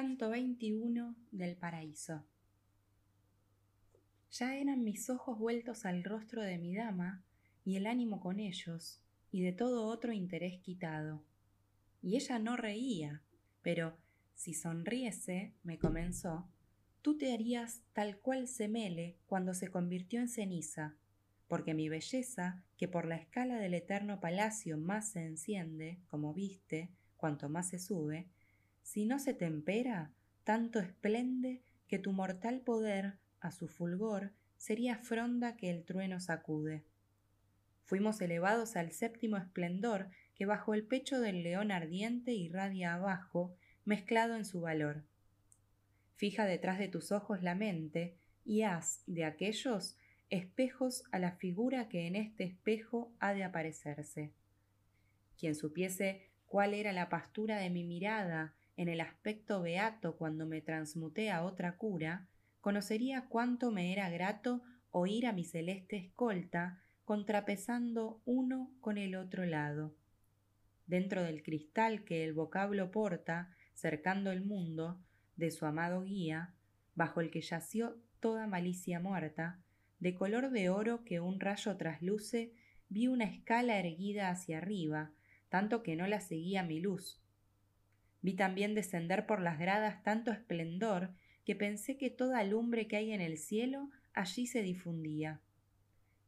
Canto 21 del Paraíso. Ya eran mis ojos vueltos al rostro de mi dama, y el ánimo con ellos, y de todo otro interés quitado. Y ella no reía, pero si sonriese, me comenzó, tú te harías tal cual Semele cuando se convirtió en ceniza, porque mi belleza, que por la escala del eterno palacio más se enciende, como viste, cuanto más se sube, si no se tempera, tanto esplende que tu mortal poder, a su fulgor, sería fronda que el trueno sacude. Fuimos elevados al séptimo esplendor que bajo el pecho del león ardiente irradia abajo, mezclado en su valor. Fija detrás de tus ojos la mente y haz de aquellos espejos a la figura que en este espejo ha de aparecerse. Quien supiese cuál era la pastura de mi mirada en el aspecto beato cuando me transmuté a otra cura, conocería cuánto me era grato oír a mi celeste escolta contrapesando uno con el otro lado. Dentro del cristal que el vocablo porta, cercando el mundo, de su amado guía, bajo el que yació toda malicia muerta, de color de oro que un rayo trasluce, vi una escala erguida hacia arriba, tanto que no la seguía mi luz, Vi también descender por las gradas tanto esplendor que pensé que toda lumbre que hay en el cielo allí se difundía.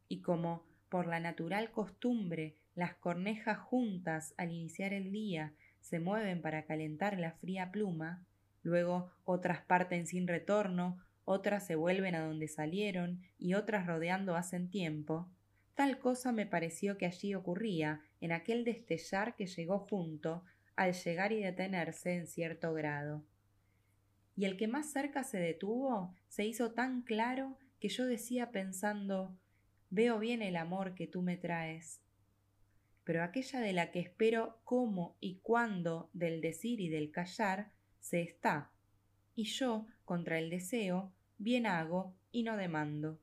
Y como, por la natural costumbre, las cornejas juntas al iniciar el día se mueven para calentar la fría pluma, luego otras parten sin retorno, otras se vuelven a donde salieron y otras rodeando hacen tiempo, tal cosa me pareció que allí ocurría en aquel destellar que llegó junto al llegar y detenerse en cierto grado. Y el que más cerca se detuvo se hizo tan claro que yo decía pensando veo bien el amor que tú me traes. Pero aquella de la que espero cómo y cuándo del decir y del callar se está, y yo, contra el deseo, bien hago y no demando.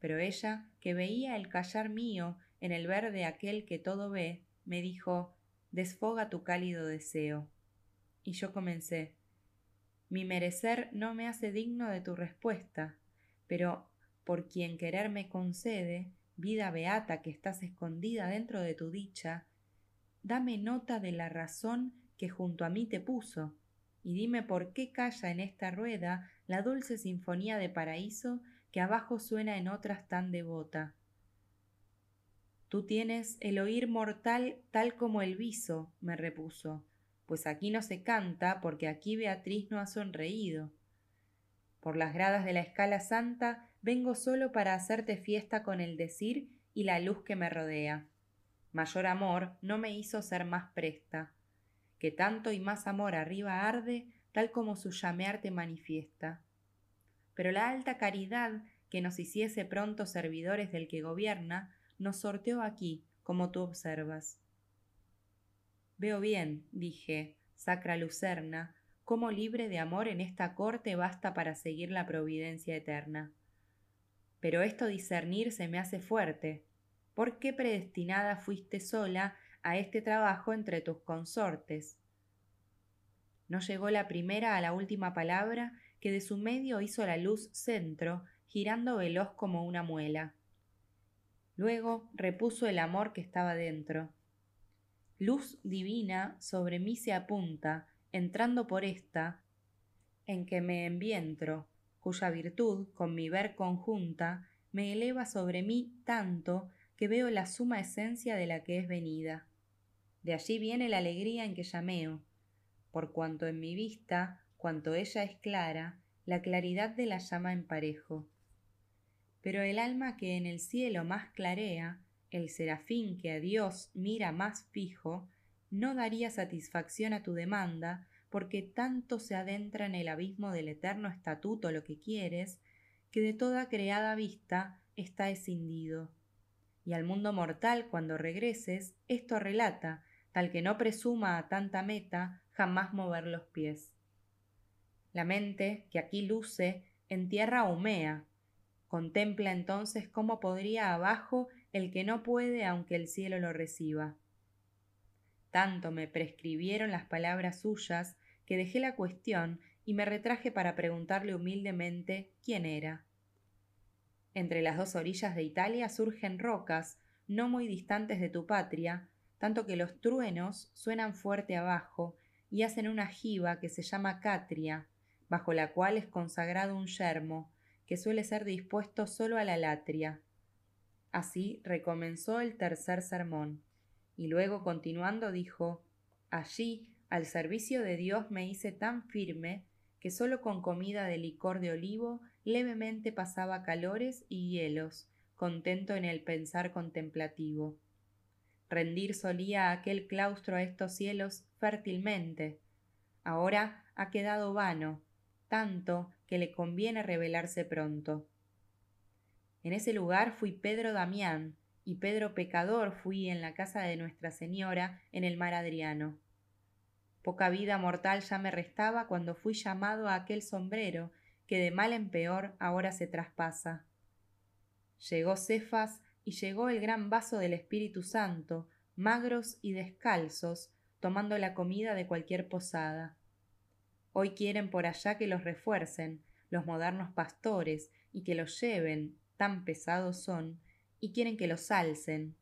Pero ella, que veía el callar mío en el ver de aquel que todo ve, me dijo desfoga tu cálido deseo. Y yo comencé. Mi merecer no me hace digno de tu respuesta, pero por quien querer me concede, vida beata que estás escondida dentro de tu dicha, dame nota de la razón que junto a mí te puso, y dime por qué calla en esta rueda la dulce sinfonía de paraíso que abajo suena en otras tan devota. Tú tienes el oír mortal tal como el viso, me repuso, pues aquí no se canta porque aquí Beatriz no ha sonreído. Por las gradas de la escala santa vengo solo para hacerte fiesta con el decir y la luz que me rodea. Mayor amor no me hizo ser más presta, que tanto y más amor arriba arde, tal como su llamear te manifiesta. Pero la alta caridad que nos hiciese pronto servidores del que gobierna, nos sorteó aquí, como tú observas. Veo bien, dije, sacra lucerna, cómo libre de amor en esta corte basta para seguir la providencia eterna. Pero esto discernir se me hace fuerte. ¿Por qué predestinada fuiste sola a este trabajo entre tus consortes? No llegó la primera a la última palabra que de su medio hizo la luz centro, girando veloz como una muela. Luego repuso el amor que estaba dentro. Luz divina sobre mí se apunta, entrando por esta, en que me envientro, cuya virtud, con mi ver conjunta, me eleva sobre mí tanto que veo la suma esencia de la que es venida. De allí viene la alegría en que llameo, por cuanto en mi vista, cuanto ella es clara, la claridad de la llama emparejo pero el alma que en el cielo más clarea, el serafín que a Dios mira más fijo, no daría satisfacción a tu demanda, porque tanto se adentra en el abismo del eterno estatuto lo que quieres, que de toda creada vista está escindido. Y al mundo mortal, cuando regreses, esto relata, tal que no presuma a tanta meta jamás mover los pies. La mente, que aquí luce, en tierra humea, Contempla entonces cómo podría abajo el que no puede aunque el cielo lo reciba. Tanto me prescribieron las palabras suyas que dejé la cuestión y me retraje para preguntarle humildemente quién era. Entre las dos orillas de Italia surgen rocas, no muy distantes de tu patria, tanto que los truenos suenan fuerte abajo y hacen una jiba que se llama catria, bajo la cual es consagrado un yermo, que suele ser dispuesto solo a la latria. Así recomenzó el tercer sermón, y luego continuando dijo Allí, al servicio de Dios me hice tan firme que sólo con comida de licor de olivo levemente pasaba calores y hielos, contento en el pensar contemplativo. Rendir solía aquel claustro a estos cielos fértilmente. Ahora ha quedado vano, tanto que le conviene revelarse pronto. En ese lugar fui Pedro Damián, y Pedro pecador fui en la casa de Nuestra Señora en el mar Adriano. Poca vida mortal ya me restaba cuando fui llamado a aquel sombrero que de mal en peor ahora se traspasa. Llegó Cefas y llegó el gran vaso del Espíritu Santo, magros y descalzos, tomando la comida de cualquier posada. Hoy quieren por allá que los refuercen, los modernos pastores, y que los lleven, tan pesados son, y quieren que los alcen.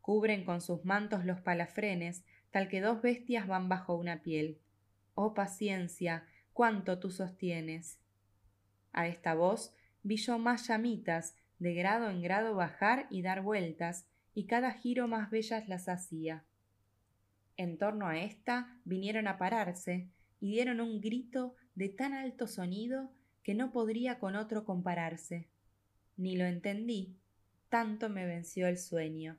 Cubren con sus mantos los palafrenes tal que dos bestias van bajo una piel. Oh paciencia, cuánto tú sostienes. A esta voz vi yo más llamitas, de grado en grado bajar y dar vueltas, y cada giro más bellas las hacía. En torno a ésta vinieron a pararse, y dieron un grito de tan alto sonido que no podría con otro compararse. Ni lo entendí, tanto me venció el sueño.